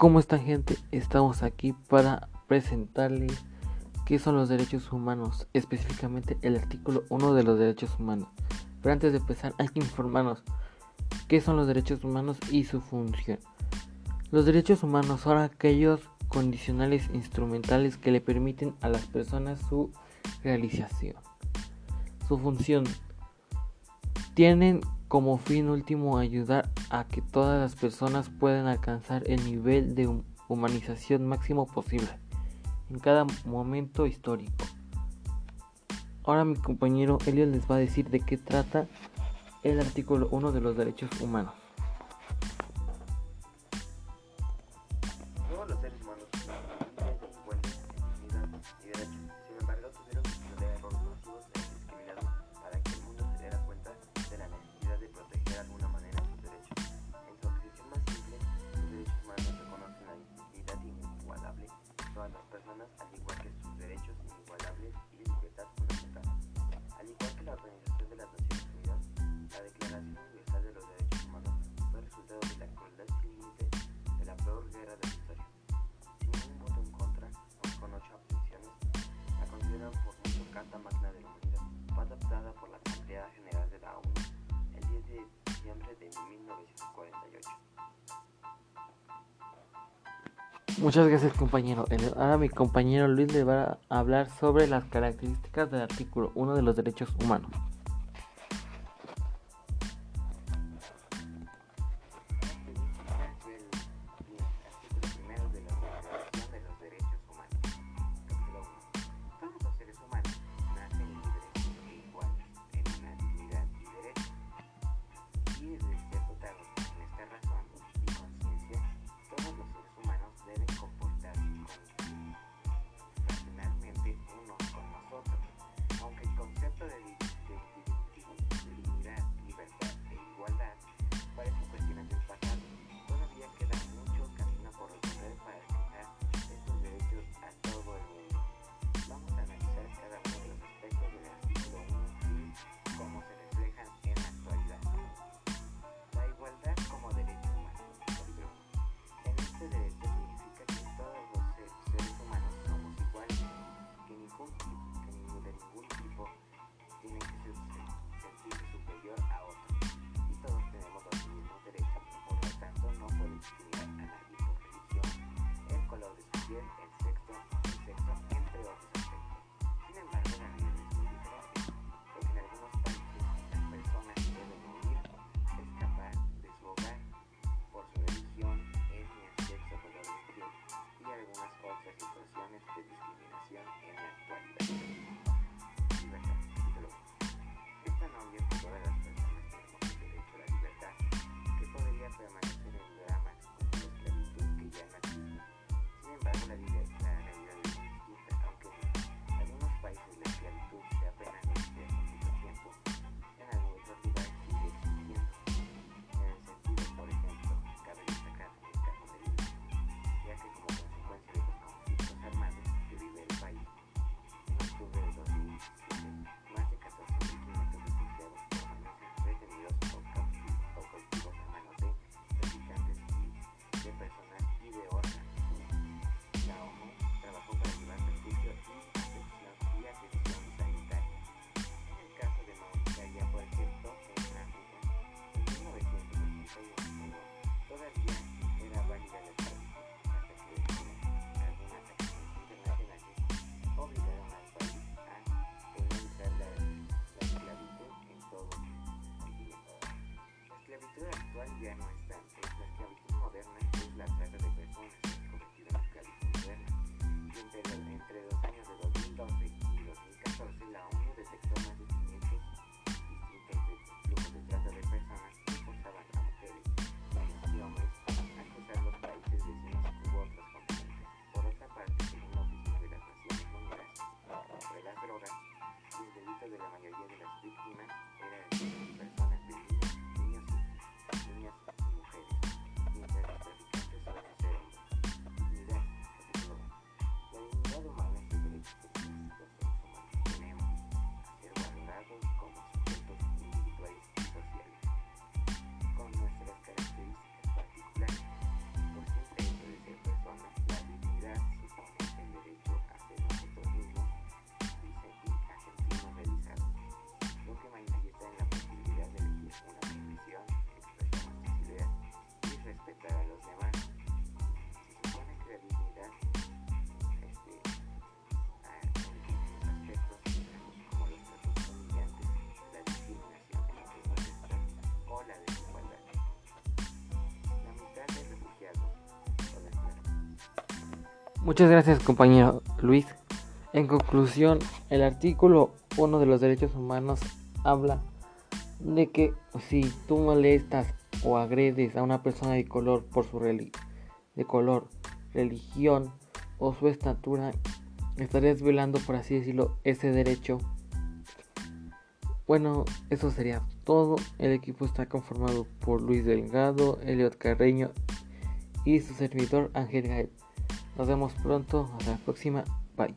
¿Cómo están gente? Estamos aquí para presentarles qué son los derechos humanos, específicamente el artículo 1 de los derechos humanos. Pero antes de empezar hay que informarnos qué son los derechos humanos y su función. Los derechos humanos son aquellos condicionales instrumentales que le permiten a las personas su realización. Su función tienen como fin último ayudar a que todas las personas puedan alcanzar el nivel de humanización máximo posible en cada momento histórico. Ahora mi compañero Elliot les va a decir de qué trata el artículo 1 de los derechos humanos. al igual que sus derechos inigualables y libertad fundamental. Al igual que la Muchas gracias compañero. Ahora mi compañero Luis le va a hablar sobre las características del artículo 1 de los derechos humanos. Muchas gracias compañero Luis. En conclusión, el artículo 1 de los derechos humanos habla de que si tú molestas o agredes a una persona de color por su de color, religión o su estatura, estarías violando, por así decirlo, ese derecho. Bueno, eso sería todo. El equipo está conformado por Luis Delgado, Eliot Carreño y su servidor Ángel Gael. Nos vemos pronto. Hasta la próxima. Bye.